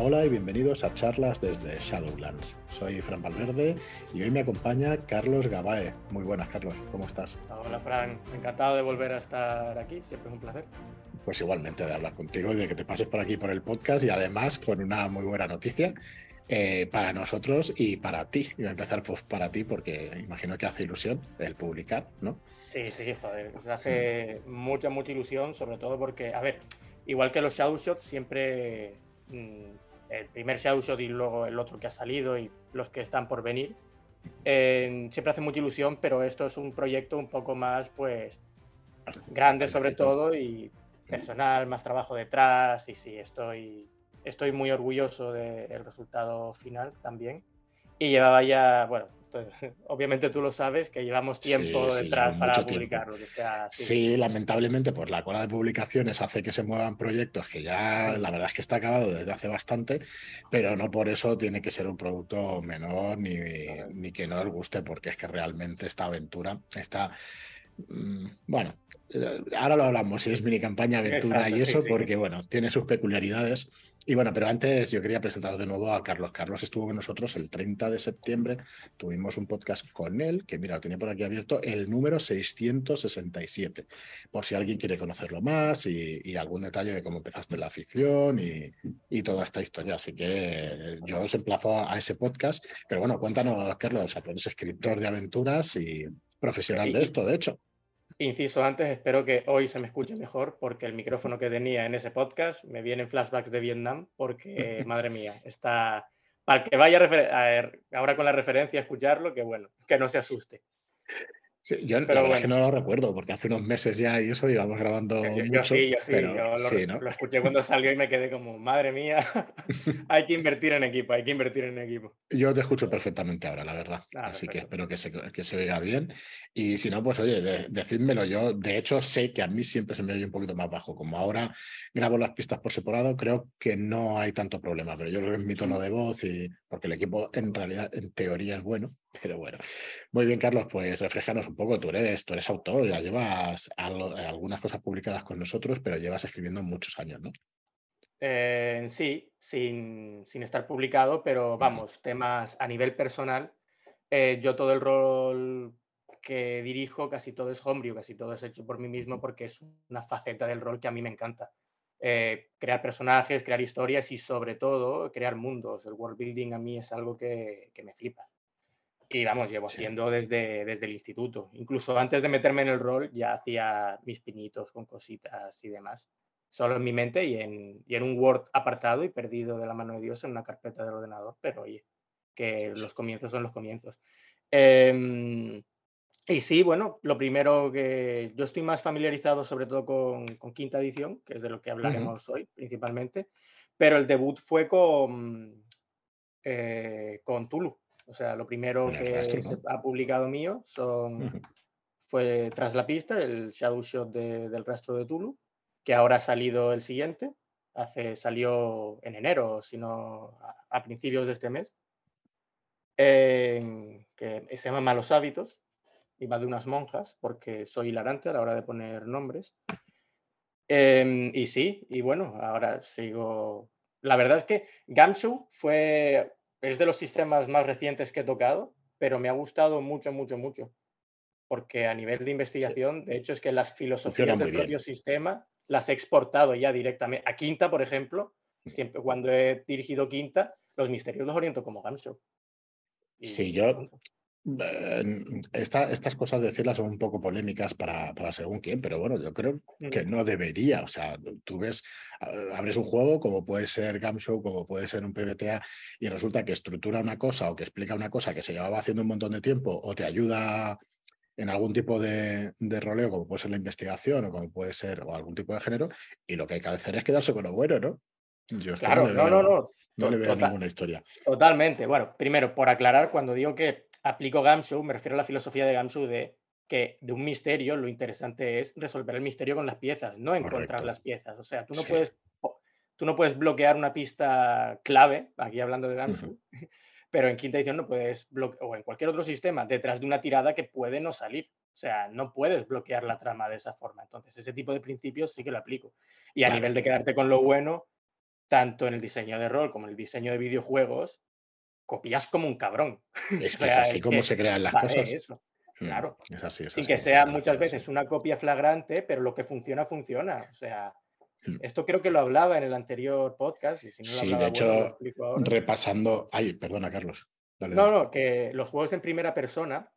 Hola y bienvenidos a charlas desde Shadowlands. Soy Fran Valverde y hoy me acompaña Carlos Gabae. Muy buenas, Carlos, ¿cómo estás? Hola, Fran, encantado de volver a estar aquí, siempre es un placer. Pues igualmente de hablar contigo y de que te pases por aquí por el podcast y además con una muy buena noticia eh, para nosotros y para ti. Y voy a empezar pues, para ti porque imagino que hace ilusión el publicar, ¿no? Sí, sí, joder, hace mucha, mucha ilusión, sobre todo porque, a ver, igual que los Shadow Shots, siempre mm, el primer Shadowshot y luego el otro que ha salido y los que están por venir. siempre hace mucha ilusión, pero esto es un proyecto un poco más, pues, grande sobre todo y personal, más trabajo detrás y sí, estoy, estoy muy orgulloso del resultado final también. Y llevaba ya, bueno, obviamente tú lo sabes, que llevamos tiempo detrás para publicarlo. sí. lamentablemente, pues la cola de publicaciones hace que se muevan proyectos que ya la verdad es que está acabado desde hace bastante, pero no por eso tiene que ser un producto menor ni, ni que no os guste, porque es que realmente esta aventura está bueno, eh, ahora lo hablamos, si es mini campaña, aventura y eso, porque bueno, tiene sus peculiaridades. Y bueno, pero antes yo quería presentaros de nuevo a Carlos. Carlos estuvo con nosotros el 30 de septiembre. Tuvimos un podcast con él, que mira, lo tenía por aquí abierto, el número 667. Por si alguien quiere conocerlo más y, algún detalle de cómo empezaste la afición y, toda esta historia. Así que yo os emplazo a, ese podcast. Pero bueno, cuéntanos, Carlos, o sea, eres escritor de aventuras y profesional de esto, de hecho. Inciso antes, espero que hoy se me escuche mejor porque el micrófono que tenía en ese podcast me vienen flashbacks de Vietnam porque, madre mía, está... Para que vaya ahora con la referencia a escucharlo, que bueno, que no se asuste yo pero la es que no lo recuerdo, porque hace unos meses ya y eso íbamos grabando. Yo, mucho, sí, yo sí, yo lo, escuché cuando salió y me quedé como, madre mía, hay que invertir en equipo, hay que invertir en equipo. Yo te escucho perfectamente ahora, la verdad. Ah, Así que espero que se, que se oiga bien. Y si no, pues oye, decídmelo. Yo, de hecho, sé que a mí siempre se me oye un poquito más bajo. Como ahora grabo las pistas por separado, creo que no hay tanto problema, pero yo creo que es mi tono de voz y porque el equipo en realidad, en teoría, es bueno. Pero bueno, muy bien, Carlos, pues reflejanos un poco. Tú eres, tú eres autor, ya llevas algunas cosas publicadas con nosotros, pero llevas escribiendo muchos años, ¿no? Eh, sí, sin, estar publicado, pero vamos, temas a nivel personal. Eh, yo todo el rol que dirijo, casi todo es homebrew, casi todo es hecho por mí mismo porque es una faceta del rol que a mí me encanta. Eh, crear personajes, crear historias y sobre todo crear mundos. El world building a mí es algo que me flipa. Y vamos, llevo haciendo desde, desde el instituto. Incluso antes de meterme en el rol ya hacía mis pinitos con cositas y demás. Solo en mi mente y en, y en un Word apartado y perdido de la mano de Dios en una carpeta del ordenador. Pero oye, que los comienzos son los comienzos. Em, y sí, bueno, lo primero que yo estoy más familiarizado sobre todo con, con quinta edición, que es de lo que hablaremos hoy principalmente, pero el debut fue con, eh, con Tulu, o sea, lo primero que se ha publicado mío son, fue Tras la pista, el shadow shot del rastro de Tulu, que ahora ha salido el siguiente. Hace, salió en enero, sino a, principios de este mes. que se llama Malos Hábitos y va de unas monjas, porque soy hilarante a la hora de poner nombres. Em, y sí, y bueno, ahora sigo. La verdad es que Gamshu fue es de los sistemas más recientes que he tocado, pero me ha gustado mucho, mucho, mucho. Porque a nivel de investigación, de hecho, es que las filosofías del propio sistema las he exportado ya directamente. A Quinta, por ejemplo, siempre cuando he dirigido Quinta, los misterios los oriento como Ganso. Sí, yo, estas cosas decirlas son un poco polémicas para, según quién, pero bueno, yo creo que no debería. O sea, tú ves, abres un juego como puede ser Gamshow, como puede ser un PBTA, y resulta que estructura una cosa o que explica una cosa que se llevaba haciendo un montón de tiempo o te ayuda en algún tipo de, roleo, como puede ser la investigación o como puede ser o algún tipo de género, y lo que hay que hacer es quedarse con lo bueno, ¿no? Yo claro, no, no, no. No le veo ninguna historia. Totalmente. Bueno, primero, por aclarar, cuando digo que aplico Gamsu, me refiero a la filosofía de Gamsu de que de un misterio lo interesante es resolver el misterio con las piezas, no encontrar las piezas. O sea, tú no, puedes, tú no puedes bloquear una pista clave, aquí hablando de Gamsu, pero en quinta edición no puedes bloquear, o en cualquier otro sistema, detrás de una tirada que puede no salir. O sea, no puedes bloquear la trama de esa forma. Entonces, ese tipo de principios sí que lo aplico. Y a nivel de quedarte con lo bueno, tanto en el diseño de rol como en el diseño de videojuegos, copias como un cabrón. Es que es así como se crean las cosas. Eso. Mm, claro. Es así, Sin que sea muchas veces una copia flagrante, pero lo que funciona, funciona. O sea, mm. esto creo que lo hablaba en el anterior podcast. Y si no sí, de hecho, repasando. Ay, perdona, Carlos. no, no, que los juegos en primera persona,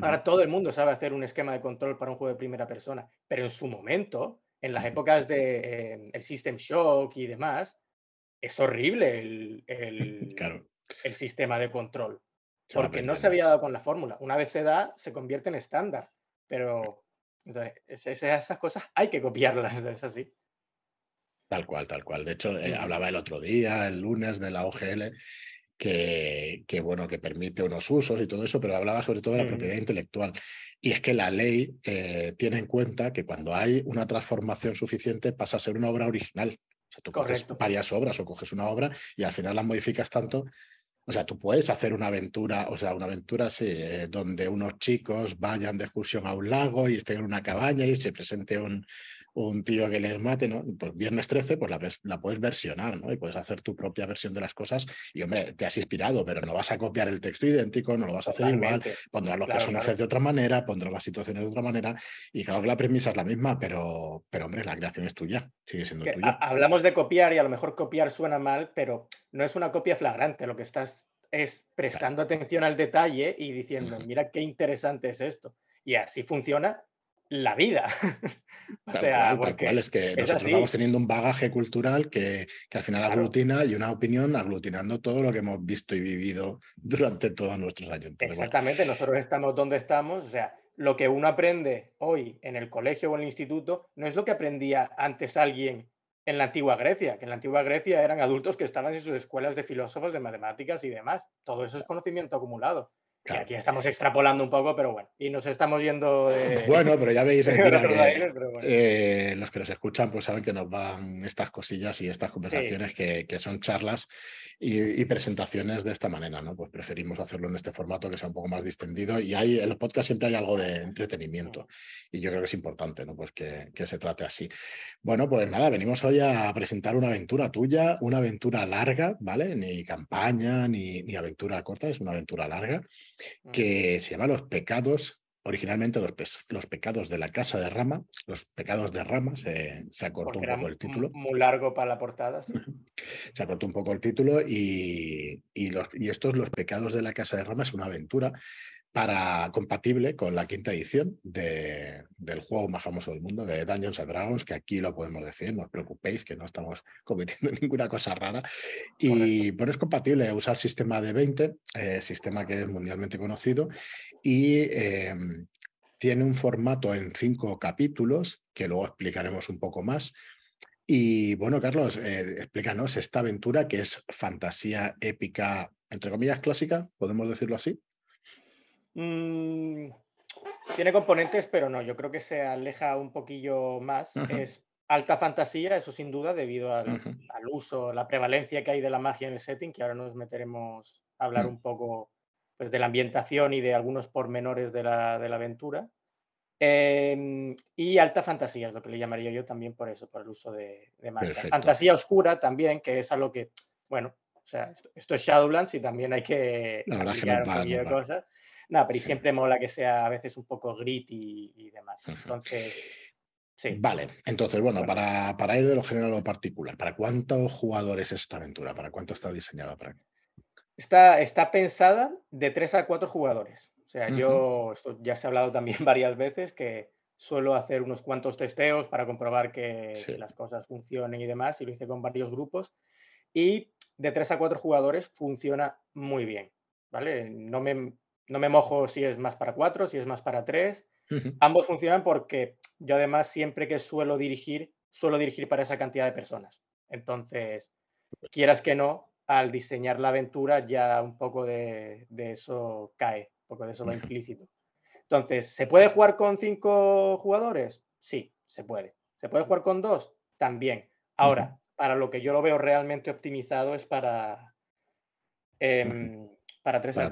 ahora todo el mundo sabe hacer un esquema de control para un juego de primera persona, pero en su momento, en las épocas de eh, el System Shock y demás, es horrible el, el, claro el sistema de control. porque no se había dado con la fórmula. Una vez se da, se convierte en estándar. Pero esas cosas hay que copiarlas, es así. Tal cual, tal cual. De hecho, eh, hablaba el otro día, el lunes, de la OGL, que, bueno, que permite unos usos y todo eso, pero hablaba sobre todo de la propiedad intelectual. Y es que la ley eh, tiene en cuenta que cuando hay una transformación suficiente pasa a ser una obra original. O sea, tú coges varias obras o coges una obra y al final la modificas tanto o sea, tú puedes hacer una aventura, o sea, una aventura así, eh, donde unos chicos vayan de excursión a un lago y estén en una cabaña y se presente un, un tío que les mate, ¿no? Pues viernes 13, pues la, la, puedes versionar, ¿no? Y puedes hacer tu propia versión de las cosas y, hombre, te has inspirado, pero no vas a copiar el texto idéntico, no lo vas a hacer igual, pondrás los personajes de otra manera, pondrás las situaciones de otra manera y claro que la premisa es la misma, pero, pero hombre, la creación es tuya, sigue siendo tuya. Hablamos de copiar y a lo mejor copiar suena mal, pero no es una copia flagrante, lo que estás es prestando atención al detalle y diciendo, mira qué interesante es esto. Y así funciona la vida. o sea, tal cual, es que nosotros vamos teniendo un bagaje cultural que, al final aglutina y una opinión aglutinando todo lo que hemos visto y vivido durante todos nuestros años. Exactamente, nosotros estamos donde estamos, o sea, lo que uno aprende hoy en el colegio o en el instituto no es lo que aprendía antes alguien en la antigua Grecia, que en la antigua Grecia eran adultos que estaban en sus escuelas de filósofos, de matemáticas y demás. Todo eso es conocimiento acumulado aquí estamos extrapolando un poco, pero bueno, y nos estamos yendo de... Bueno, pero ya veis, que, eh, los que nos escuchan pues saben que nos van estas cosillas y estas conversaciones Que, son charlas y, presentaciones de esta manera, ¿no? Pues preferimos hacerlo en este formato que sea un poco más distendido y hay, en los podcasts siempre hay algo de entretenimiento y yo creo que es importante, ¿no? Pues que, se trate así. Bueno, pues nada, venimos hoy a presentar una aventura tuya, una aventura larga, ¿vale? Ni campaña ni, ni aventura corta, es una aventura larga que se llama Los pecados, originalmente los, los, pecados de la casa de Rama, los pecados de Rama, se, se acortó un poco el título. Muy largo para la portada. Se acortó un poco el título y, y, los, y estos, los pecados de la casa de Rama, es una aventura para compatible con la quinta edición de, del juego más famoso del mundo, de Dungeons and Dragons, que aquí lo podemos decir, no os preocupéis, que no estamos cometiendo ninguna cosa rara. Y bueno, es compatible usar sistema de 20, eh, sistema que es mundialmente conocido, y em, tiene un formato en cinco capítulos, que luego explicaremos un poco más. Y bueno, Carlos, eh, explícanos esta aventura que es fantasía épica, entre comillas, clásica, podemos decirlo así. Mm, tiene componentes, pero no, yo creo que se aleja un poquillo más. Es alta fantasía, eso sin duda, debido al, uso, la prevalencia que hay de la magia en el setting, que ahora nos meteremos a hablar mm. un poco pues, de la ambientación y de algunos pormenores de la, de la aventura. Em, y alta fantasía es lo que le llamaría yo también por eso, por el uso de, magia. Fantasía oscura también, que es algo que, bueno, o sea, esto, es Shadowlands y también hay que la verdad que de cosas. No, pero siempre mola que sea a veces un poco grit y, demás. Entonces, sí. Vale, entonces, bueno, Para, para, ir de lo general a lo particular, ¿para cuántos jugadores esta aventura? ¿Para cuánto está diseñada? Para... Está, está pensada de tres a cuatro jugadores. O sea, yo, esto ya se ha hablado también varias veces, que suelo hacer unos cuantos testeos para comprobar que, que, las cosas funcionen y demás, y lo hice con varios grupos. Y de tres a cuatro jugadores funciona muy bien, ¿vale? No me, no me mojo si es más para cuatro, si es más para tres. Ambos funcionan porque yo además siempre que suelo dirigir, suelo dirigir para esa cantidad de personas. Entonces, quieras que no, al diseñar la aventura ya un poco de, eso cae, un poco de eso va implícito. Entonces, ¿se puede jugar con cinco jugadores? Sí, se puede. ¿Se puede jugar con dos? También. Ahora, para lo que yo lo veo realmente optimizado es para, em, para tres a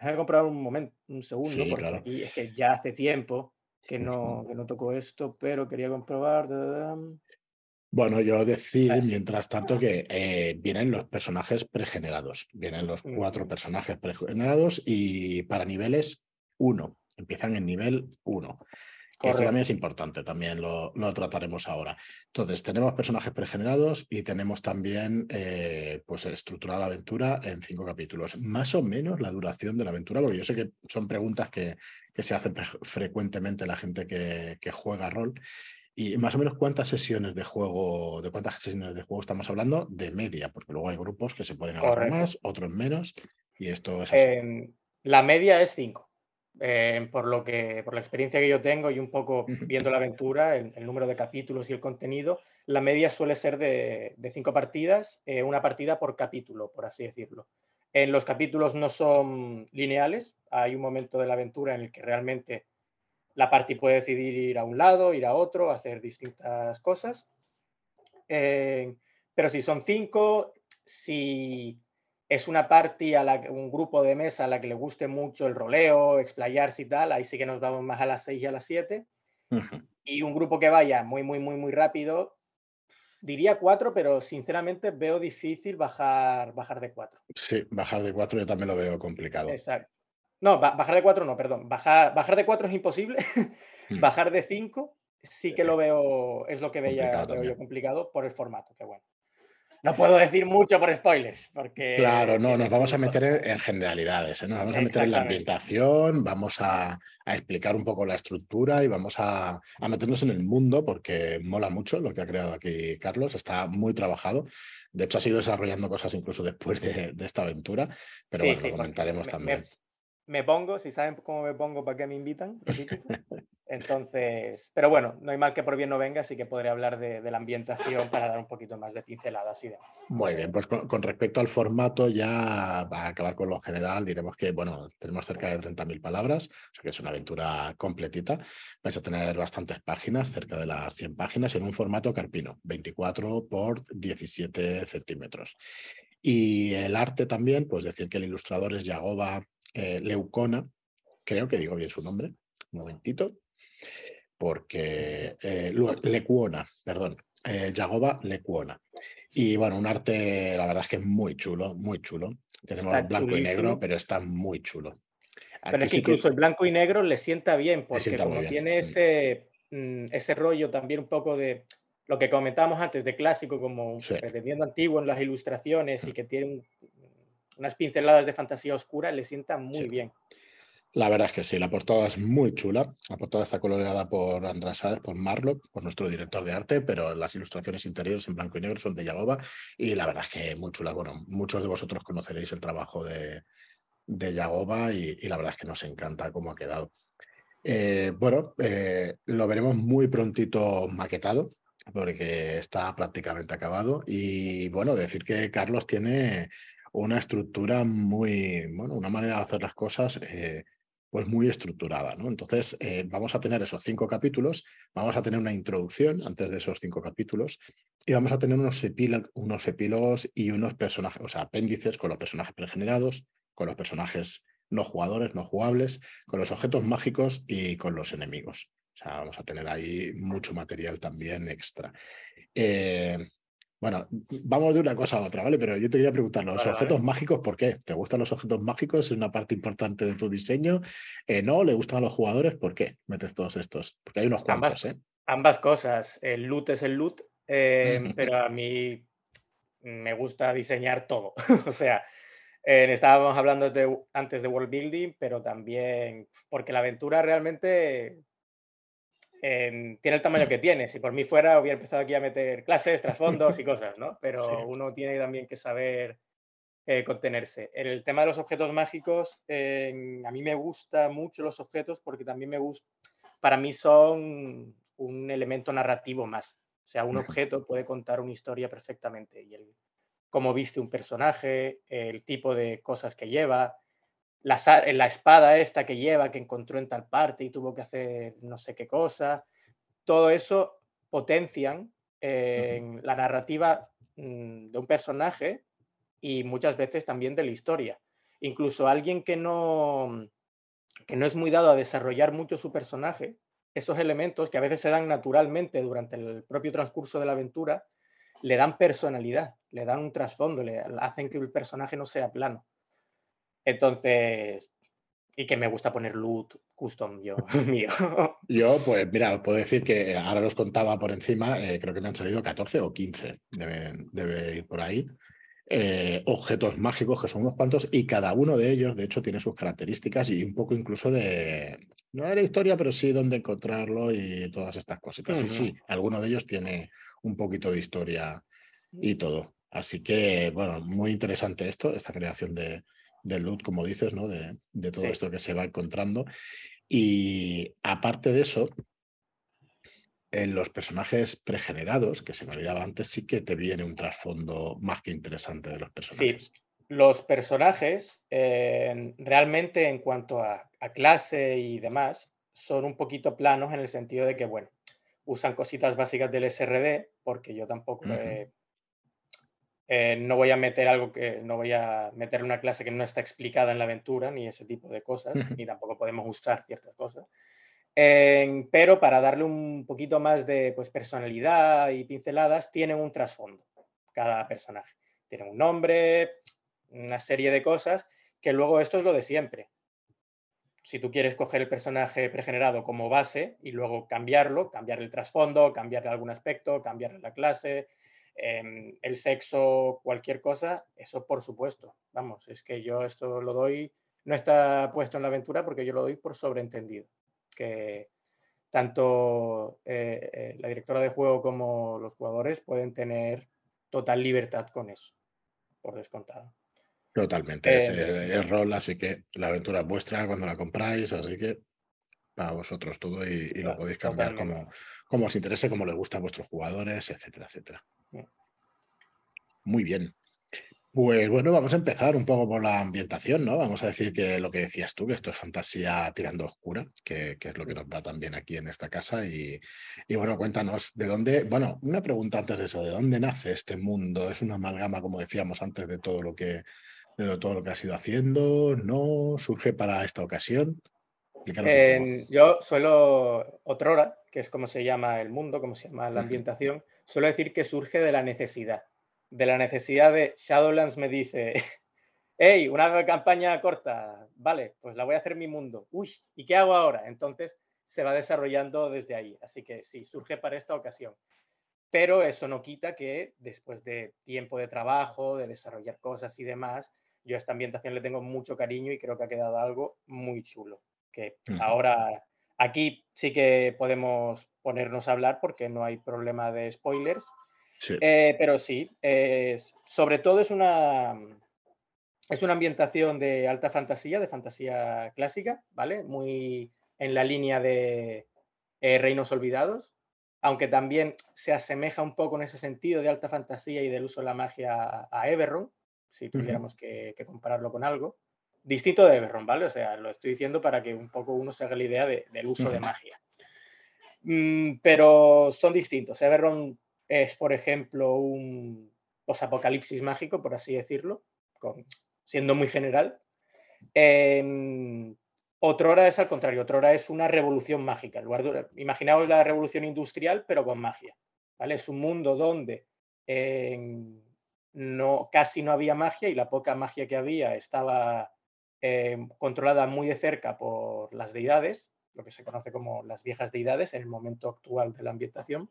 cuatro. Déjame comprar un momento, un segundo, porque aquí es que ya hace tiempo que no, que no toco esto, pero quería comprobar. Bueno, yo decir, mientras tanto, que eh, vienen los personajes pregenerados. Vienen los cuatro personajes pregenerados y para niveles uno. Empiezan en nivel Esto también es importante, también lo, trataremos ahora. Entonces, tenemos personajes pregenerados y tenemos también eh, pues estructurada la aventura en cinco capítulos. Más o menos la duración de la aventura, porque yo sé que son preguntas que, que se hacen frecuentemente la gente que, que juega rol. Y más o menos cuántas sesiones de juego, de cuántas sesiones de juego estamos hablando de media, porque luego hay grupos que se pueden agarrar más, otros menos, y esto es así. Em, la media es cinco. Eh, por lo que, por la experiencia que yo tengo y un poco viendo la aventura, el, número de capítulos y el contenido, la media suele ser de, cinco partidas, eh, una partida por capítulo, por así decirlo. En los capítulos no son lineales, hay un momento de la aventura en el que realmente la party puede decidir ir a un lado, ir a otro, hacer distintas cosas. Eh, pero si son cinco, si es una party, a la, un grupo de mesa a la que le guste mucho el roleo, explayarse y tal, ahí sí que nos vamos más a las 6 y a las 7. Y un grupo que vaya muy, muy, muy, muy rápido, diría 4, pero sinceramente veo difícil bajar, bajar de 4. Sí, bajar de 4 yo también lo veo complicado. Exacto. No, bajar de 4 no, perdón. Bajar, bajar de 4 es imposible. Hmm. bajar de 5 sí que lo veo, es lo que veía, veo yo complicado por el formato, que bueno. No puedo decir mucho por spoilers, porque... Claro, no, nos vamos a meter en generalidades, ¿eh? nos vamos a meter en la ambientación, vamos a, explicar un poco la estructura y vamos a, meternos en el mundo porque mola mucho lo que ha creado aquí Carlos, está muy trabajado. De hecho, ha sido desarrollando cosas incluso después de, esta aventura, pero bueno, lo comentaremos también me pongo, si saben cómo me pongo, ¿para qué me invitan? Entonces, pero bueno, no hay mal que por bien no venga, así que podré hablar de, la ambientación para dar un poquito más de pinceladas y demás. Muy bien, pues con, respecto al formato, ya va a acabar con lo general, diremos que, bueno, tenemos cerca de 30.000 palabras, o sea que es una aventura completita. Vais a tener bastantes páginas, cerca de las 100 páginas, en un formato carpino, 24 por 17 centímetros. Y el arte también, pues decir que el ilustrador es Yagoba eh, Leucona, creo que digo bien su nombre, un momentito, porque eh, Lecuona, perdón, eh, Yagoba Lecuona. Y bueno, un arte, la verdad es que es muy chulo, muy chulo. Tenemos blanco y negro, pero está muy chulo. pero es que incluso el blanco y negro le sienta bien, porque como tiene mm. ese, mm, ese rollo también un poco de lo que comentábamos antes de clásico, como pretendiendo antiguo en las ilustraciones y que tiene un, unas pinceladas de fantasía oscura, le sientan muy bien. La verdad es que sí, la portada es muy chula. La portada está coloreada por András Sáez, por Marlock, por nuestro director de arte, pero las ilustraciones interiores en blanco y negro son de Yagoba y la verdad es que muy chula. Bueno, muchos de vosotros conoceréis el trabajo de, de Yagoba y, la verdad es que nos encanta cómo ha quedado. Eh, bueno, eh, lo veremos muy prontito maquetado, porque está prácticamente acabado. Y bueno, decir que Carlos tiene una estructura muy, bueno, una manera de hacer las cosas eh, pues muy estructurada, ¿no? Entonces, eh, vamos a tener esos cinco capítulos, vamos a tener una introducción antes de esos cinco capítulos y vamos a tener unos, unos epílogos y unos personajes, o sea, apéndices con los personajes pregenerados, con los personajes no jugadores, no jugables, con los objetos mágicos y con los enemigos. O sea, vamos a tener ahí mucho material también extra. Eh, bueno, vamos de una cosa a otra, ¿vale? Pero yo te quería preguntar, los objetos mágicos, ¿por qué? ¿Te gustan los objetos mágicos? ¿Es una parte importante de tu diseño? Eh, ¿No? ¿Le gustan a los jugadores? ¿Por qué metes todos estos? Porque hay unos cuantos, ambas, ¿eh? Ambas cosas. El loot es el loot, em, pero a mí me gusta diseñar todo. o sea, estábamos hablando antes de world building, pero también porque la aventura realmente tiene el tamaño que tiene. Si por mí fuera, hubiera empezado aquí a meter clases, trasfondos y cosas, ¿no? Pero uno tiene también que saber eh, contenerse. En el tema de los objetos mágicos, a mí me gustan mucho los objetos porque también me gusta, para mí son un elemento narrativo más. O sea, un objeto puede contar una historia perfectamente. Y el cómo viste un personaje, el tipo de cosas que lleva, la, la, espada esta que lleva, que encontró en tal parte y tuvo que hacer no sé qué cosa, todo eso potencian la narrativa mm, de un personaje y muchas veces también de la historia. Incluso alguien que no, que no es muy dado a desarrollar mucho su personaje, esos elementos que a veces se dan naturalmente durante el propio transcurso de la aventura, le dan personalidad, le dan un trasfondo, le hacen que el personaje no sea plano. Entonces, y que me gusta poner loot custom yo mío. Yo, pues mira, puedo decir que ahora los contaba por encima, eh, creo que me han salido 14 o 15, debe, ir por ahí. Eh, objetos mágicos, que son unos cuantos, y cada uno de ellos, de hecho, tiene sus características y un poco incluso de, no de la historia, pero sí dónde encontrarlo y todas estas cositas. Y sí, alguno de ellos tiene un poquito de historia y todo. Así que, bueno, muy interesante esto, esta creación de, del loot, como dices, ¿no? De, todo esto que se va encontrando. Y aparte de eso, en los personajes pregenerados, que se me olvidaba antes, sí que te viene un trasfondo más que interesante de los personajes. Sí, los personajes eh, realmente en cuanto a, clase y demás son un poquito planos en el sentido de que, bueno, usan cositas básicas del SRD, porque yo tampoco eh, no voy a meter algo que no voy a meter una clase que no está explicada en la aventura, ni ese tipo de cosas, ni tampoco podemos usar ciertas cosas. pero para darle un poquito más de pues, personalidad y pinceladas, tienen un trasfondo cada personaje. Tienen un nombre, una serie de cosas, que luego esto es lo de siempre. Si tú quieres coger el personaje pregenerado como base y luego cambiarlo, cambiar el trasfondo, cambiarle algún aspecto, cambiarle la clase, Em, el sexo, cualquier cosa, eso por supuesto. Vamos, es que yo esto lo doy, no está puesto en la aventura porque yo lo doy por sobreentendido. Que tanto eh, eh, la directora de juego como los jugadores pueden tener total libertad con eso, por descontado. Totalmente, es el em, rol, así que la aventura es vuestra cuando la compráis, así que para vosotros todo y, lo podéis cambiar como, como os interese, como les gusta a vuestros jugadores, etcétera, etcétera. Muy bien. Pues bueno, vamos a empezar un poco por la ambientación, ¿no? Vamos a decir que lo que decías tú, que esto es fantasía tirando oscura, que, es lo que nos va también aquí en esta casa. Y, bueno, cuéntanos, ¿de dónde? Bueno, una pregunta antes de eso, ¿de dónde nace este mundo? ¿Es una amalgama, como decíamos antes, de todo lo que, de todo lo que has ido haciendo? ¿No? ¿Surge para esta ocasión? Yo suelo, otrora, que es como se llama el mundo, como se llama la ambientación, suelo decir que surge de la necesidad. De la necesidad de Shadowlands me dice, hey, una campaña corta, vale, pues la voy a hacer mi mundo. Uy, ¿y qué hago ahora? Entonces se va desarrollando desde ahí. Así que sí, surge para esta ocasión. Pero eso no quita que después de tiempo de trabajo, de desarrollar cosas y demás, yo a esta ambientación le tengo mucho cariño y creo que ha quedado algo muy chulo que ahora aquí sí que podemos ponernos a hablar porque no hay problema de spoilers. Eh, pero sí, sobre todo es una, es una ambientación de alta fantasía, de fantasía clásica, ¿vale? Muy en la línea de eh, Reinos Olvidados, aunque también se asemeja un poco en ese sentido de alta fantasía y del uso de la magia a Eberron, si tuviéramos que compararlo con algo distinto de Eberron, ¿vale? O sea, lo estoy diciendo para que un poco uno se haga la idea del uso de magia. Mm, pero son distintos. Eberron es, por ejemplo, un posapocalipsis mágico, por así decirlo, siendo muy general. Eh, Otrora es al contrario, Otrora es una revolución mágica. imaginaos la revolución industrial, pero con magia. ¿vale? Es un mundo donde no, casi no había magia y la poca magia que había estaba eh, controlada muy de cerca por las deidades, lo que se conoce como las viejas deidades en el momento actual de la ambientación.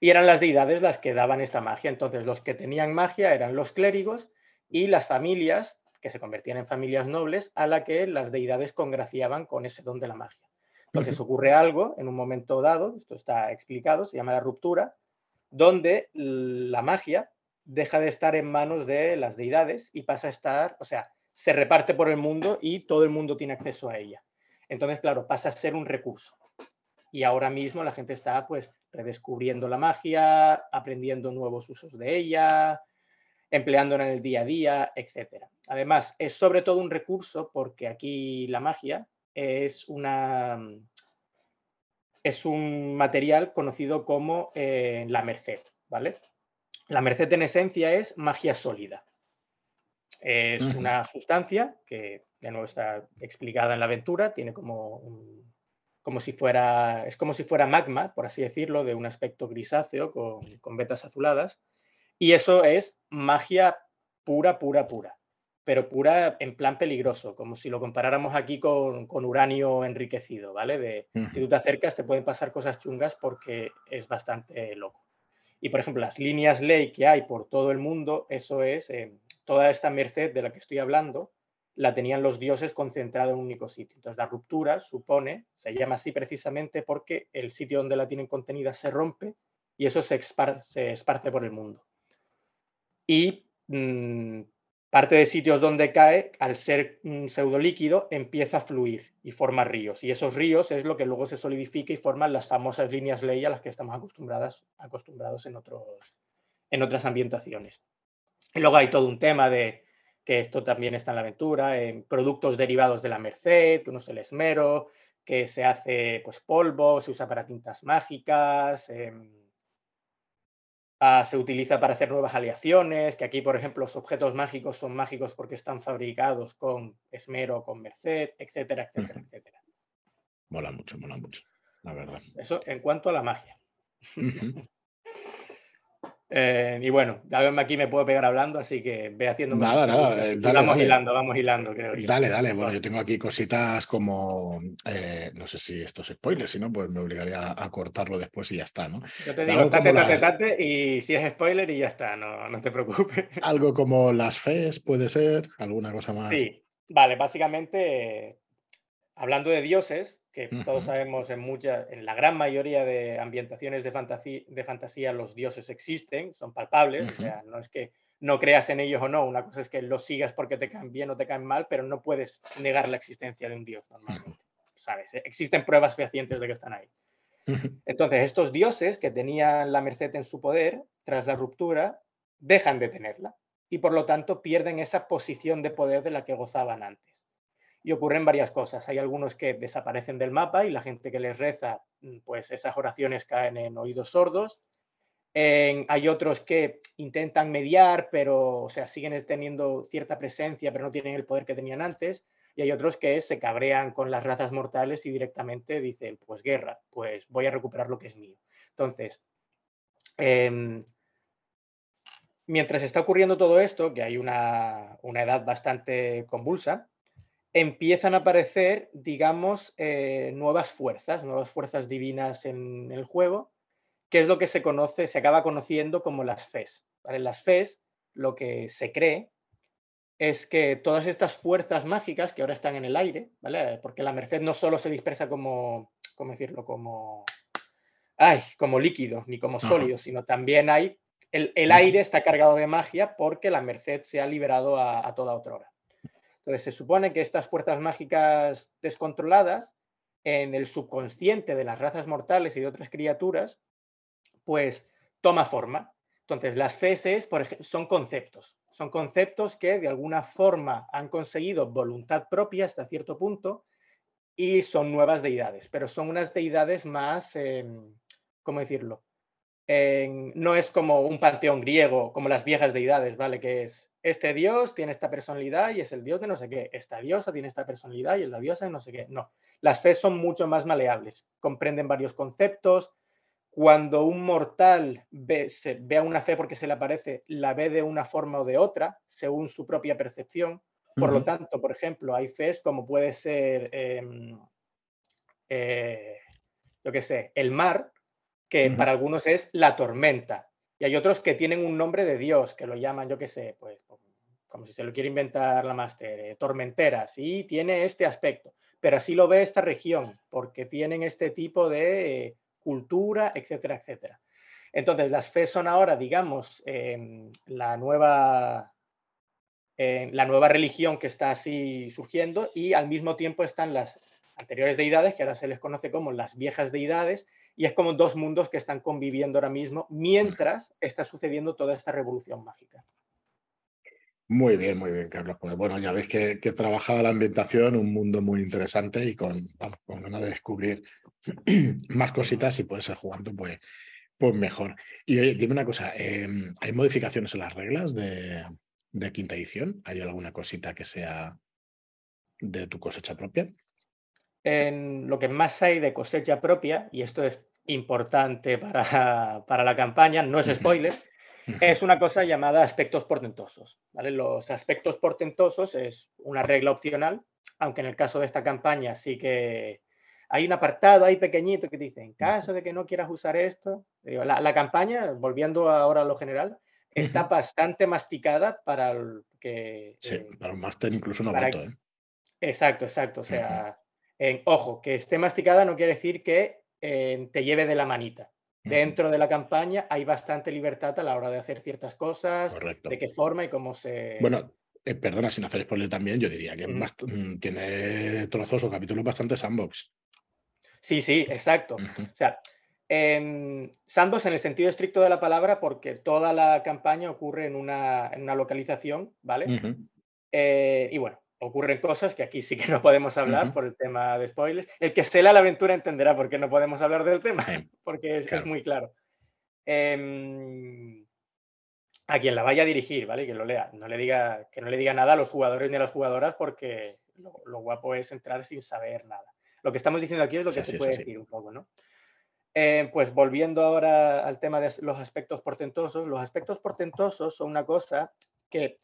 Y eran las deidades las que daban esta magia. Entonces, los que tenían magia eran los clérigos y las familias, que se convertían en familias nobles, a la que las deidades congraciaban con ese don de la magia. Entonces, ocurre algo en un momento dado, esto está explicado, se llama la ruptura, donde la magia deja de estar en manos de las deidades y pasa a estar, o sea, se reparte por el mundo y todo el mundo tiene acceso a ella. Entonces, claro, pasa a ser un recurso. Y ahora mismo la gente está pues redescubriendo la magia, aprendiendo nuevos usos de ella, empleándola en el día a día, etc. Además, es sobre todo un recurso porque aquí la magia es una es un material conocido como eh, la merced, ¿vale? La merced en esencia es magia sólida. Es una sustancia que, de nuevo, está explicada en la aventura, tiene como como si fuera, es como si fuera magma, por así decirlo, de un aspecto grisáceo con, con vetas azuladas. Y eso es magia pura, pura, pura, pero pura en plan peligroso, como si lo comparáramos aquí con, con uranio enriquecido, ¿vale? De, Si tú te acercas te pueden pasar cosas chungas porque es bastante loco. Y por ejemplo, las líneas ley que hay por todo el mundo, eso es eh, toda esta merced de la que estoy hablando, la tenían los dioses concentrada en un único sitio. Entonces, la ruptura supone, se llama así precisamente porque el sitio donde la tienen contenida se rompe y eso se, esparce, por el mundo. Y mm, parte de sitios donde cae, al ser un pseudolíquido, empieza a fluir y forma ríos. Y esos ríos es lo que luego se solidifica y forman las famosas líneas ley a las que estamos acostumbradas, acostumbrados en, otros, en otras ambientaciones. Y luego hay todo un tema de que esto también está en la aventura, en productos derivados de la merced, que uno es el esmero, que se hace pues polvo, se usa para tintas mágicas, em, ah, se utiliza para hacer nuevas aleaciones, que aquí, por ejemplo, los objetos mágicos son mágicos porque están fabricados con esmero, con merced, etcétera, etcétera, etcétera. Mola mucho, mola mucho, la verdad. Eso en cuanto a la magia. Eh, y bueno, aquí me puedo pegar hablando, así que ve haciendo. Nada, nada. Eh, vamos hilando, vamos hilando, creo. Dale, dale. Bueno, yo tengo aquí cositas como. Eh, no sé si esto es spoiler, si no, pues me obligaría a cortarlo después y ya está, ¿no? Yo te digo, tate, tate, tate, y si es spoiler y ya está, no, no te preocupes. Algo como las fes, puede ser, alguna cosa más. Sí, vale, básicamente, hablando de dioses, que todos sabemos en, mucha, en la gran mayoría de ambientaciones de fantasía, de fantasía los dioses existen, son palpables, o sea, no es que no creas en ellos o no, una cosa es que los sigas porque te caen bien o te caen mal, pero no puedes negar la existencia de un dios normalmente, ¿sabes? Existen pruebas fehacientes de que están ahí. Entonces, estos dioses que tenían la merced en su poder, tras la ruptura, dejan de tenerla y por lo tanto pierden esa posición de poder de la que gozaban antes y ocurren varias cosas. Hay algunos que desaparecen del mapa y la gente que les reza, mm, pues esas oraciones caen en oídos sordos. hay otros que intentan mediar, pero o sea, siguen teniendo cierta presencia, pero no tienen el poder que tenían antes. Y hay otros que se cabrean con las razas mortales y directamente dicen, pues guerra, pues voy a recuperar lo que es mío. Entonces, em, mientras está ocurriendo todo esto, que hay una, una edad bastante convulsa, empiezan a aparecer, digamos, eh, nuevas fuerzas, nuevas fuerzas divinas en el juego, que es lo que se conoce, se acaba conociendo como las FES. Las FES, lo que se cree es que todas estas fuerzas mágicas que ahora están en el aire, ¿vale? Porque la merced no solo se dispersa como, ¿cómo decirlo? Como, ay, como líquido, ni como sólido, sino también hay, el, aire está cargado de magia porque la merced se ha liberado a, a toda otra hora. Entonces, se supone que estas fuerzas mágicas descontroladas en el subconsciente de las razas mortales y de otras criaturas, pues toma forma. Entonces, las feses son conceptos, son conceptos que de alguna forma han conseguido voluntad propia hasta cierto punto y son nuevas deidades, pero son unas deidades más, em, ¿cómo decirlo? no es como un panteón griego, como las viejas deidades, ¿vale? Que es este dios tiene esta personalidad y es el dios de no sé qué, esta diosa tiene esta personalidad y es la diosa de no sé qué. No, las fes son mucho más maleables, comprenden varios conceptos. Cuando un mortal ve, a una fe porque se le aparece, la ve de una forma o de otra, según su propia percepción. Por lo tanto, por ejemplo, hay fes como puede ser, em, eh, yo qué sé, el mar, que para algunos es la tormenta, y hay otros que tienen un nombre de Dios, que lo llaman, yo qué sé, pues como si se lo quiere inventar la máster, eh, tormenteras, y tiene este aspecto. Pero así lo ve esta región, porque tienen este tipo de cultura, etcétera, etcétera. Entonces, las fe son ahora, digamos, la, nueva, la nueva religión que está así surgiendo y al mismo tiempo están las anteriores deidades, que ahora se les conoce como las viejas deidades, y es como dos mundos que están conviviendo ahora mismo mientras está sucediendo toda esta revolución mágica. Muy bien, muy bien, Carlos. Pues bueno, ya veis que, que he trabajado la ambientación, un mundo muy interesante y con, con ganas de descubrir más cositas y puede ser jugando, pues, pues mejor. Y oye, dime una cosa, em, ¿hay modificaciones en las reglas de, de quinta edición? ¿Hay alguna cosita que sea de tu cosecha propia? en lo que más hay de cosecha propia, y esto es importante para, para la campaña, no es spoiler, es una cosa llamada aspectos portentosos. ¿vale? Los aspectos portentosos es una regla opcional, aunque en el caso de esta campaña sí que hay un apartado ahí pequeñito que dice, en caso de que no quieras usar esto, la, campaña, volviendo ahora a lo general, está bastante masticada para el que... Sí, eh, para un máster incluso no voto. ¿eh? Exacto, exacto. O sea, en, ojo, que esté masticada no quiere decir que eh, te lleve de la manita. Dentro de la campaña hay bastante libertad a la hora de hacer ciertas cosas, de qué forma y cómo se... Bueno, perdona, sin hacer spoiler también, yo diría que mm, tiene trozos o capítulos bastante sandbox. Sí, sí, exacto. O sea, en sandbox en el sentido estricto de la palabra, porque toda la campaña ocurre en una, en una localización, ¿vale? Eh, y bueno, ocurren cosas que aquí sí que no podemos hablar por el tema de spoilers. El que se la aventura entenderá por qué no podemos hablar del tema, porque es, muy claro. Em, a quien la vaya a dirigir, ¿vale? Que lo lea, no le diga, que no le diga nada a los jugadores ni a las jugadoras, porque lo guapo es entrar sin saber nada. Lo que estamos diciendo aquí es lo que se puede decir un poco, ¿no? Eh, pues volviendo ahora al tema de los aspectos portentosos, los aspectos portentosos son una cosa que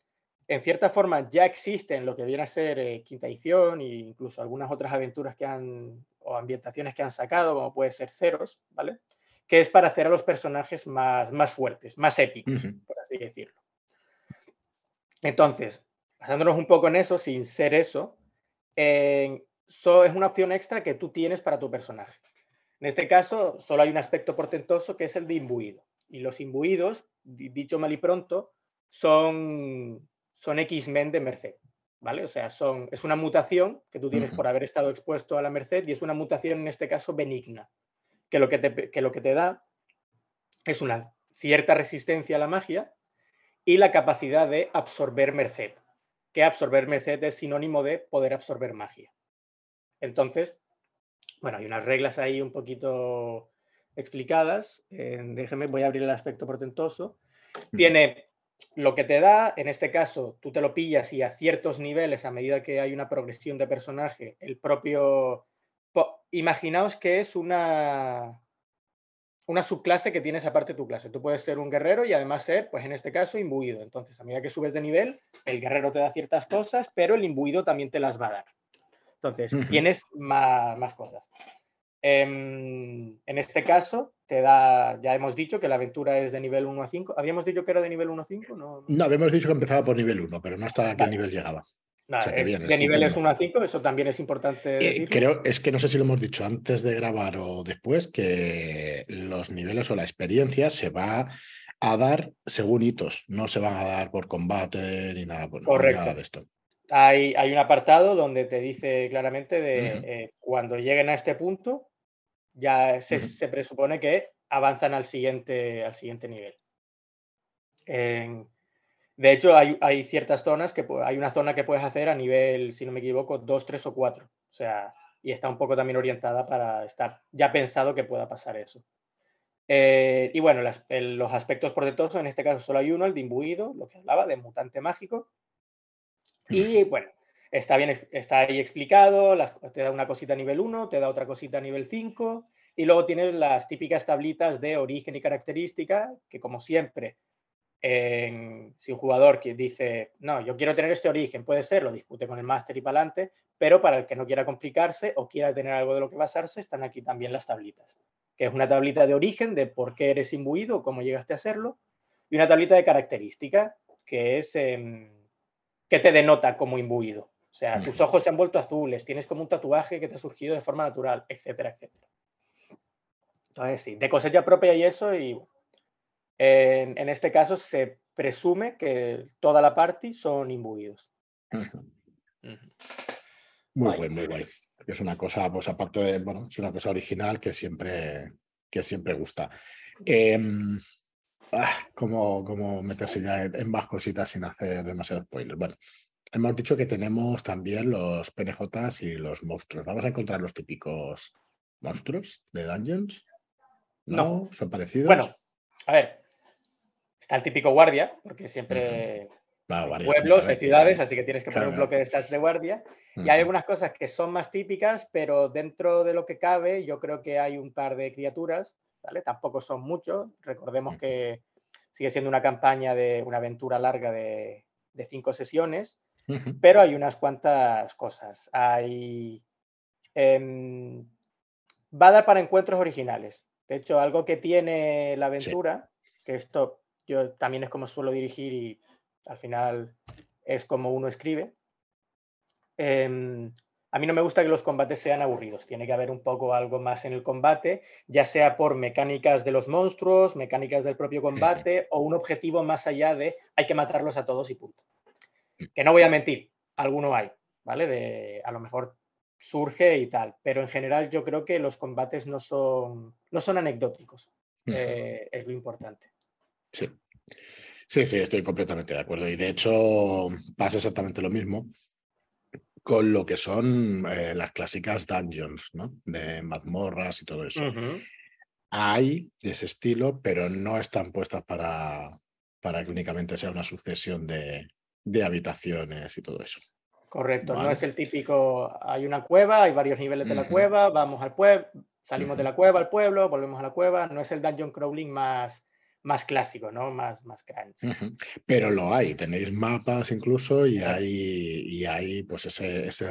en cierta forma ya existe en lo que viene a ser eh, Quinta Edición e incluso algunas otras aventuras que han o ambientaciones que han sacado, como puede ser Ceros, ¿vale? Que es para hacer a los personajes más, más fuertes, más épicos, por así decirlo. Entonces, basándonos un poco en eso, sin ser eso, en es una opción extra que tú tienes para tu personaje. En este caso, solo hay un aspecto portentoso que es el de imbuido. Y los imbuidos, dicho mal y pronto, son, son X-Men de Merced. ¿Vale? O sea, son, es una mutación que tú tienes por haber estado expuesto a la Merced y es una mutación, en este caso, benigna. Que lo que te, que lo que te da es una cierta resistencia a la magia y la capacidad de absorber Merced. Que absorber Merced es sinónimo de poder absorber magia. Entonces, bueno, hay unas reglas ahí un poquito explicadas. déjeme, voy a abrir el aspecto portentoso. Tiene lo que te da, en este caso, tú te lo pillas y a ciertos niveles, a medida que hay una progresión de personaje, el propio... Imaginaos que es una, una subclase que tienes aparte de tu clase. Tú puedes ser un guerrero y además ser, pues en este caso, imbuido. Entonces, a medida que subes de nivel, el guerrero te da ciertas cosas, pero el imbuido también te las va a dar. Entonces, tienes más, cosas. Em, en, este caso, te da, ya hemos dicho que la aventura es de nivel 1 a 5. ¿Habíamos dicho que era de nivel 1 a 5? No, no... habíamos dicho que empezaba por nivel 1, pero no hasta qué nivel llegaba. de niveles 1 a 5, eso también es importante. Eh, creo, es que no sé si lo hemos dicho antes de grabar o después, que los niveles o la experiencia se va a dar según hitos, no se van a dar por combate ni nada, por, nada de esto. Hay, un apartado donde te dice claramente de eh, cuando lleguen a este punto, ya se, presupone que avanzan al siguiente, al siguiente nivel. de hecho, hay, ciertas zonas que hay una zona que puedes hacer a nivel, si no me equivoco, 2, 3 o 4. O sea, y está un poco también orientada para estar ya pensado que pueda pasar eso. Eh, y bueno, los aspectos por detrás, en este caso solo hay uno, el de imbuido, lo que hablaba, de mutante mágico, y bueno, está bien, está ahí explicado, te da una cosita a nivel 1, te da otra cosita a nivel 5, y luego tienes las típicas tablitas de origen y característica, que como siempre, si un jugador que dice, no, yo quiero tener este origen, puede ser, lo discute con el máster y para adelante, pero para el que no quiera complicarse o quiera tener algo de lo que basarse, están aquí también las tablitas, que es una tablita de origen de por qué eres imbuido, cómo llegaste a serlo, y una tablita de característica, que es... ¿Qué te denota como imbuido. O sea, tus ojos se han vuelto azules, tienes como un tatuaje que te ha surgido de forma natural, etcétera, etcétera. Entonces, sí, de cosecha propia y eso, y en, este caso se presume que toda la party son imbuidos. Muy guay, muy guay. Es una cosa, pues aparte de, bueno, es una cosa original que siempre, que siempre gusta. Em, Ah, como, como meterse ya en, más cositas sin hacer demasiado spoiler. Bueno, hemos dicho que tenemos también los PNJs y los monstruos. ¿Vamos a encontrar los típicos monstruos de Dungeons? ¿No? no. son parecidos? Bueno, a ver, está el típico guardia, porque siempre pueblos, hay ciudades, así que tienes que poner un bloque de stats de guardia. Y hay algunas cosas que son más típicas, pero dentro de lo que cabe, yo creo que hay un par de criaturas, ¿vale? Tampoco son muchos. Recordemos que sigue siendo una campaña de una aventura larga de, cinco sesiones, pero hay unas cuantas cosas. Hay. Em, va a dar para encuentros originales. De hecho, algo que tiene la aventura, que esto yo también es como suelo dirigir y al final es como uno escribe. Em, a mí no me gusta que los combates sean aburridos, tiene que haber un poco algo más en el combate, ya sea por mecánicas de los monstruos, mecánicas del propio combate o un objetivo más allá de hay que matarlos a todos y punto. Que no voy a mentir, alguno hay, ¿vale? De, a lo mejor surge y tal, pero en general yo creo que los combates no son, no son anecdóticos, eh, es lo importante. Sí. Sí, sí, estoy completamente de acuerdo. Y de hecho pasa exactamente lo mismo con lo que son eh, las clásicas dungeons, ¿no? De mazmorras y todo eso. Hay de ese estilo, pero no están puestas para, para que únicamente sea una sucesión de, habitaciones y todo eso. Correcto, no es el típico, hay una cueva, hay varios niveles de la cueva, vamos al pueblo, salimos de la cueva al pueblo, volvemos a la cueva, no es el dungeon crawling más, más clásico, ¿no? Más, más Pero lo hay, tenéis mapas incluso y hay, y hay pues ese, ese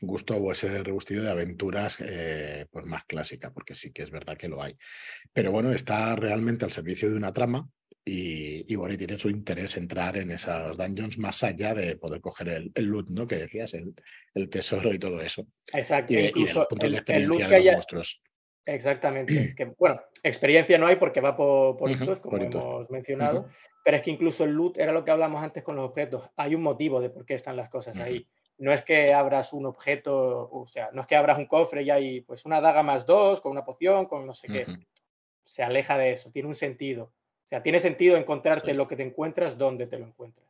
gusto o ese regustillo de aventuras eh, pues más clásica, porque sí que es verdad que lo hay. Pero bueno, está realmente al servicio de una trama y, bueno, y tiene su interés entrar en esas dungeons más allá de poder coger el, el loot, ¿no? Que decías, el, el, tesoro y todo eso. Exacto. Y, incluso el, de experiencia de los monstruos. Exactamente. Que, bueno, experiencia no hay porque va por, por como hemos mencionado, pero es que incluso el loot era lo que hablamos antes con los objetos. Hay un motivo de por qué están las cosas ahí. No es que abras un objeto, o sea, no es que abras un cofre y hay pues una daga más dos, con una poción, con no sé qué. Se aleja de eso, tiene un sentido. O sea, tiene sentido encontrarte lo que te encuentras donde te lo encuentras.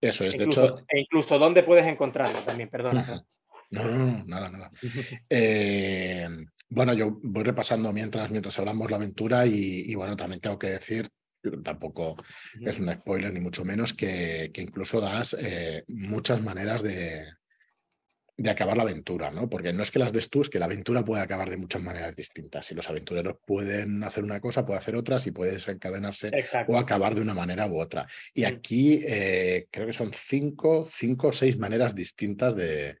Eso es, de hecho. E incluso dónde puedes encontrarlo también, perdona. No, no, nada, nada. eh, bueno, yo voy repasando mientras, mientras hablamos la aventura y, bueno, también tengo que decir, tampoco es un spoiler ni mucho menos, que, que incluso das eh, muchas maneras de, de, acabar la aventura, ¿no? Porque no es que las des tú, es que la aventura puede acabar de muchas maneras distintas. Y los aventureros pueden hacer una cosa, puede hacer otras y puede desencadenarse o acabar de una manera u otra. Y aquí eh, creo que son cinco, cinco o seis maneras distintas de,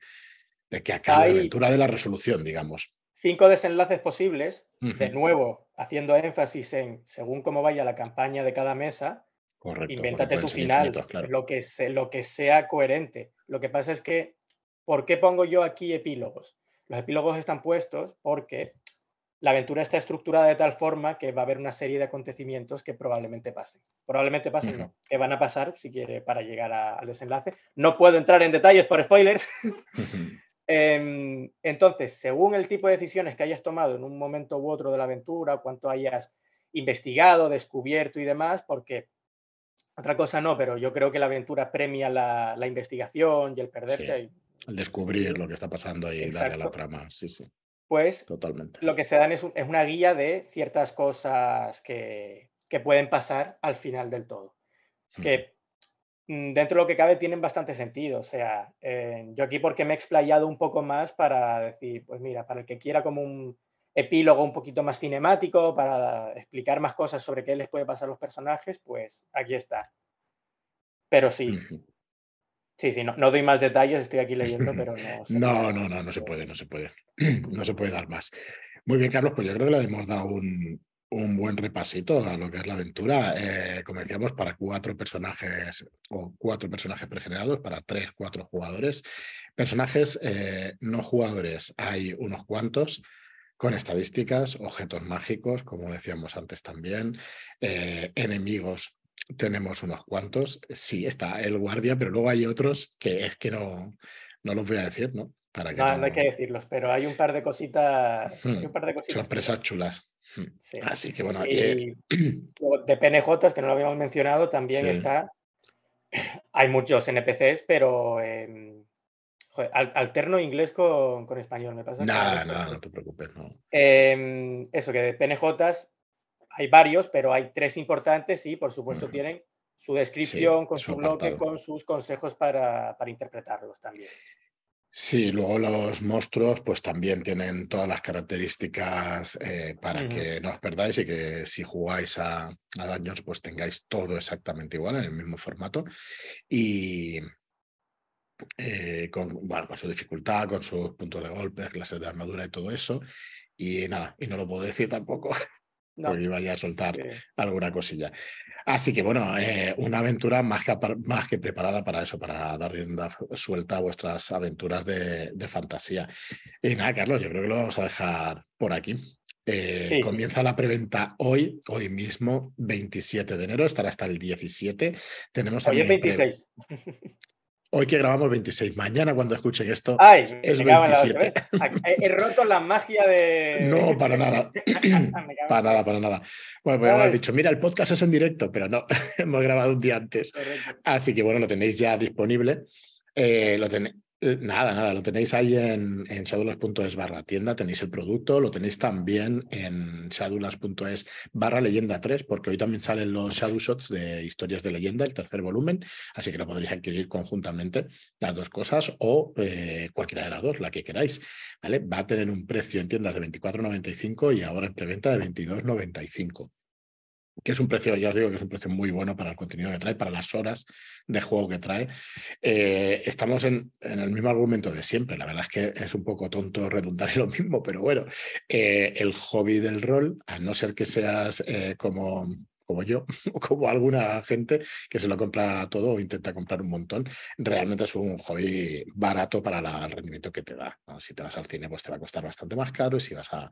de que acabe la aventura de la resolución, digamos cinco desenlaces posibles, de nuevo, haciendo énfasis en según cómo vaya la campaña de cada mesa, invéntate tu final, lo, que lo que sea coherente. Lo que pasa es que, ¿por qué pongo yo aquí epílogos? Los epílogos están puestos porque la aventura está estructurada de tal forma que va a haber una serie de acontecimientos que probablemente pasen. Probablemente pasen, no, que van a pasar si quiere para llegar al desenlace. No puedo entrar en detalles por spoilers, Em, entonces, según el tipo de decisiones que hayas tomado en un momento u otro de la aventura, cuánto hayas investigado, descubierto y demás, porque otra cosa no, pero yo creo que la aventura premia la, investigación y el perderte. El descubrir lo que está pasando ahí y darle a la trama, sí, sí. Pues Totalmente. lo que se dan es, una guía de ciertas cosas que, pueden pasar al final del todo. Que Mm, dentro de lo que cabe tienen bastante sentido. O sea, eh, yo aquí porque me he explayado un poco más para decir, pues mira, para el que quiera como un epílogo un poquito más cinemático, para explicar más cosas sobre qué les puede pasar a los personajes, pues aquí está. Pero sí. Sí, sí, no, no, doy más detalles, estoy aquí leyendo, pero no. no, no, no, no se puede, no se puede. No se puede dar más. Muy bien, Carlos, pues yo creo que le hemos dado un, un buen repasito a lo que es la aventura. Eh, como decíamos, para cuatro personajes o cuatro personajes pregenerados, para tres, cuatro jugadores. Personajes eh, no jugadores hay unos cuantos con estadísticas, objetos mágicos, como decíamos antes también, eh, enemigos. Tenemos unos cuantos. Sí, está el guardia, pero luego hay otros que es que no, no los voy a decir, ¿no? Para no, no, hay que decirlos, pero hay un par de cositas. un par de cositas sorpresas chulas. Así que bueno. Eh, de PNJ, que no lo habíamos mencionado, también está. Hay muchos NPCs, pero alterno inglés con, español, me pasa. Nada, nada, no te preocupes. Em, eso, que de PNJs hay varios, pero hay tres importantes y por supuesto tienen su descripción, con su, bloque, con sus consejos para, interpretarlos también. Sí, luego los monstruos pues también tienen todas las características eh, para que no os perdáis y que si jugáis a, a daños pues tengáis todo exactamente igual en el mismo formato y eh, con, bueno, con su dificultad, con sus puntos de golpe, clases de armadura y todo eso. Y nada, y no lo puedo decir tampoco porque iba a soltar alguna cosilla. Así que bueno, eh, una aventura más que, más que preparada para eso, para dar rienda suelta a vuestras aventuras de, fantasía. Y nada, Carlos, yo creo que lo vamos a dejar por aquí. Eh, comienza la preventa hoy, hoy mismo, 27 de enero, estará hasta el 17. Tenemos hoy es 26. Hoy que grabamos 26, mañana cuando escuchen esto es 27. He roto la magia de... No, para nada. para nada, para nada. Bueno, pues hemos dicho, mira, el podcast es en directo, pero no, hemos grabado un día antes. Así que bueno, lo tenéis ya disponible. Eh, lo tenéis eh, nada, nada, lo tenéis ahí en, en shadulas.es barra tienda, tenéis el producto, lo tenéis también en shadulas.es barra leyenda 3, porque hoy también salen los Shadow Shots de historias de leyenda, el tercer volumen, así que lo podréis adquirir conjuntamente, las dos cosas, o eh, cualquiera de las dos, la que queráis, ¿vale? Va a tener un precio en tiendas de 24,95 y ahora en preventa de 22,95 que es un precio, ya os digo que es un precio muy bueno para el contenido que trae, para las horas de juego que trae. Eh, estamos en, el mismo argumento de siempre. La verdad es que es un poco tonto redundar en lo mismo, pero bueno, eh, el hobby del rol, a no ser que seas eh, como como yo, o como alguna gente que se lo compra todo o intenta comprar un montón, realmente es un hobby barato para el rendimiento que te da. Si te vas al cine, pues te va a costar bastante más caro y si vas a,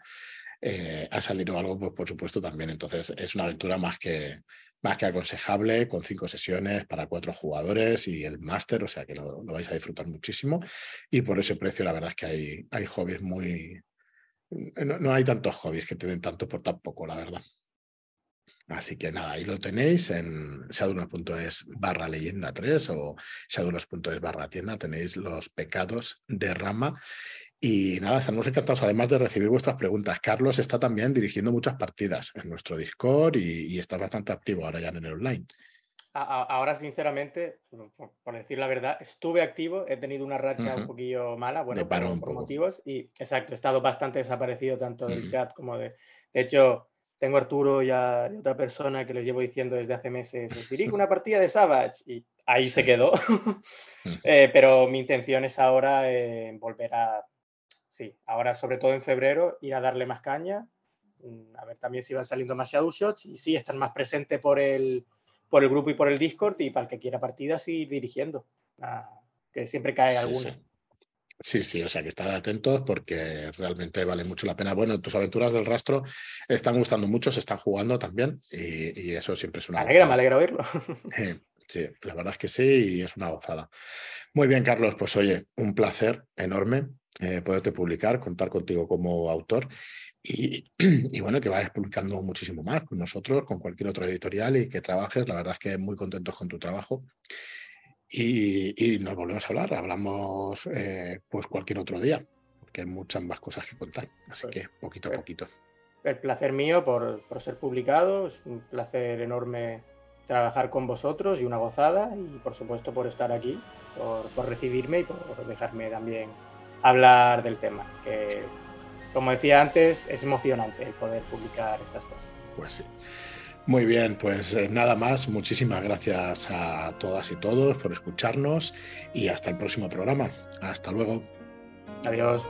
eh, ha salido algo, pues por supuesto también. Entonces es una aventura más que, más que aconsejable, con cinco sesiones para cuatro jugadores y el máster, o sea que lo, vais a disfrutar muchísimo. Y por ese precio, la verdad es que hay, hay hobbies muy... No, hay tantos hobbies que te den tanto por tan poco, la verdad. Así que nada, ahí lo tenéis en shadunos.es barra leyenda 3 o shadunos.es barra tienda, tenéis los pecados de rama y nada, estamos encantados además de recibir vuestras preguntas. Carlos está también dirigiendo muchas partidas en nuestro Discord y, está bastante activo ahora ya en el online. Ahora, sinceramente, por decir la verdad, estuve activo, he tenido una racha un poquillo mala, bueno, por, motivos, y exacto, he estado bastante desaparecido tanto del chat como de... De hecho, tengo a Arturo y a, otra persona que les llevo diciendo desde hace meses, os dirijo una partida de Savage, y ahí se quedó. Eh, pero mi intención es ahora eh, volver a sí, ahora sobre todo en febrero ir a darle más caña, mm, a ver también si van saliendo más Shadow Shots y sí, estar más presente por el, por el grupo y por el Discord y para el que quiera partidas ir dirigiendo, ah, que siempre cae alguna. Sí. Sí. o sea que estad atentos porque realmente vale mucho la pena. Bueno, tus aventuras del rastro están gustando mucho, se están jugando también y, eso siempre es una. Me alegra, me alegra oírlo. Sí, la verdad es que sí y es una gozada. Muy bien, Carlos, pues oye, un placer enorme eh, poderte publicar, contar contigo como autor y, bueno, que vayas publicando muchísimo más con nosotros, con cualquier otro editorial y que trabajes. La verdad es que muy contentos con tu trabajo. Y, nos volvemos a hablar, hablamos eh, pues cualquier otro día, porque hay muchas más cosas que contar. Así pues, que poquito a pues, poquito. El placer mío por, por ser publicado, es un placer enorme trabajar con vosotros y una gozada y por supuesto por estar aquí, por, por recibirme y por dejarme también hablar del tema, que como decía antes, es emocionante el poder publicar estas cosas. Pues sí. Muy bien, pues eh, nada más. Muchísimas gracias a todas y todos por escucharnos y hasta el próximo programa. Hasta luego. Adiós.